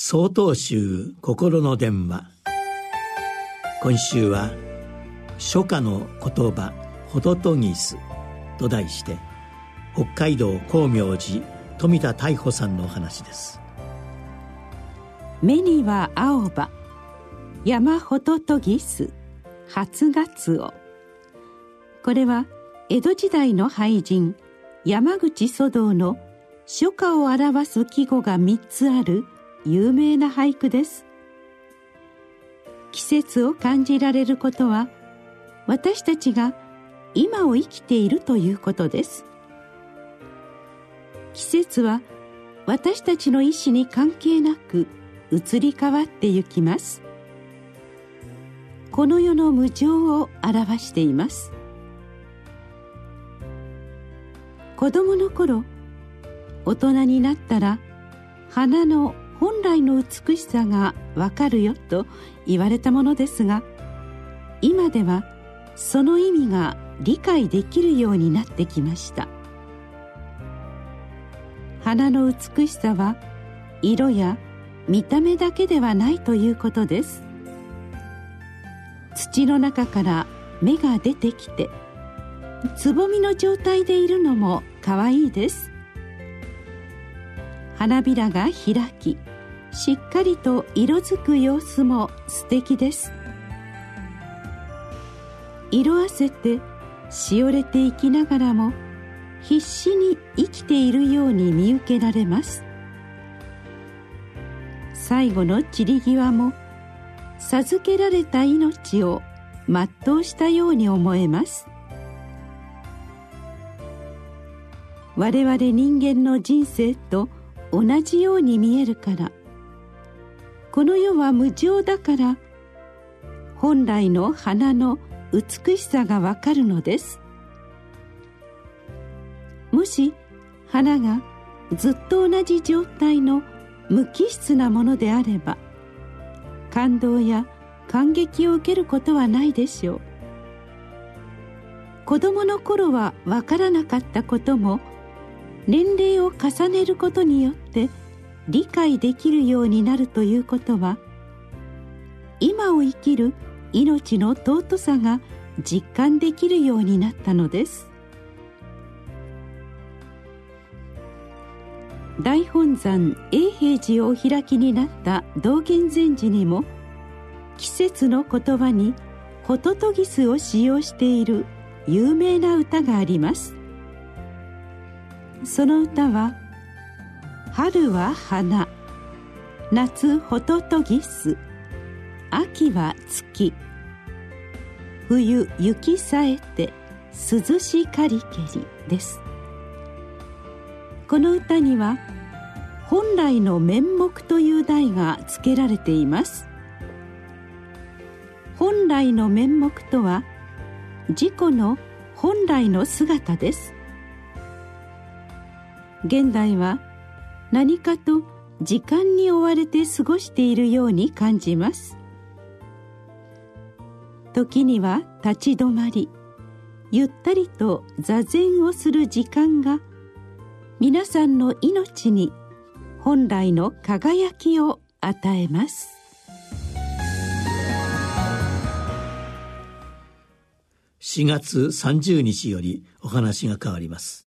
総統集心の電話。今週は「初夏の言葉ホトトギス」と題して北海道光明寺富田太保さんのお話です。目には青葉山ホトトギス初ガツオこれは江戸時代の俳人山口粗道の初夏を表す季語が3つある「有名な俳句です。季節を感じられることは私たちが今を生きているということです。季節は私たちの意志に関係なく移り変わってゆきます。この世の無常を表しています。子供の頃大人になったら花の本来の美しさがわかるよと言われたものですが今ではその意味が理解できるようになってきました。花の美しさは色や見た目だけではないということです。土の中から芽が出てきてつぼみの状態でいるのも可愛いです。花びらが開きしっかりと色づく様子も素敵です。色あせてしおれていきながらも必死に生きているように見受けられます。最後の散り際も授けられた命を全うしたように思えます。我々人間の人生と同じように見えるから。この世は無常だから本来の花の美しさがわかるのです。もし花がずっと同じ状態の無機質なものであれば感動や感激を受けることはないでしょう。子供の頃はわからなかったことも年齢を重ねることによって理解できるようになるということは今を生きる命の尊さが実感できるようになったのです。大本山永平寺をお開きになった道元禅師にも季節の言葉にホトトギスを使用している有名な歌があります。その歌は「春は花夏ホトトギス秋は月冬雪さえて涼しかりけりです。この歌には本来の面目という題が付けられています。本来の面目とは自己の本来の姿です。現代は何かと時間に追われて過ごしているように感じます。時には立ち止まりゆったりと座禅をする時間が皆さんの命に本来の輝きを与えます。4月30日よりお話が変わります。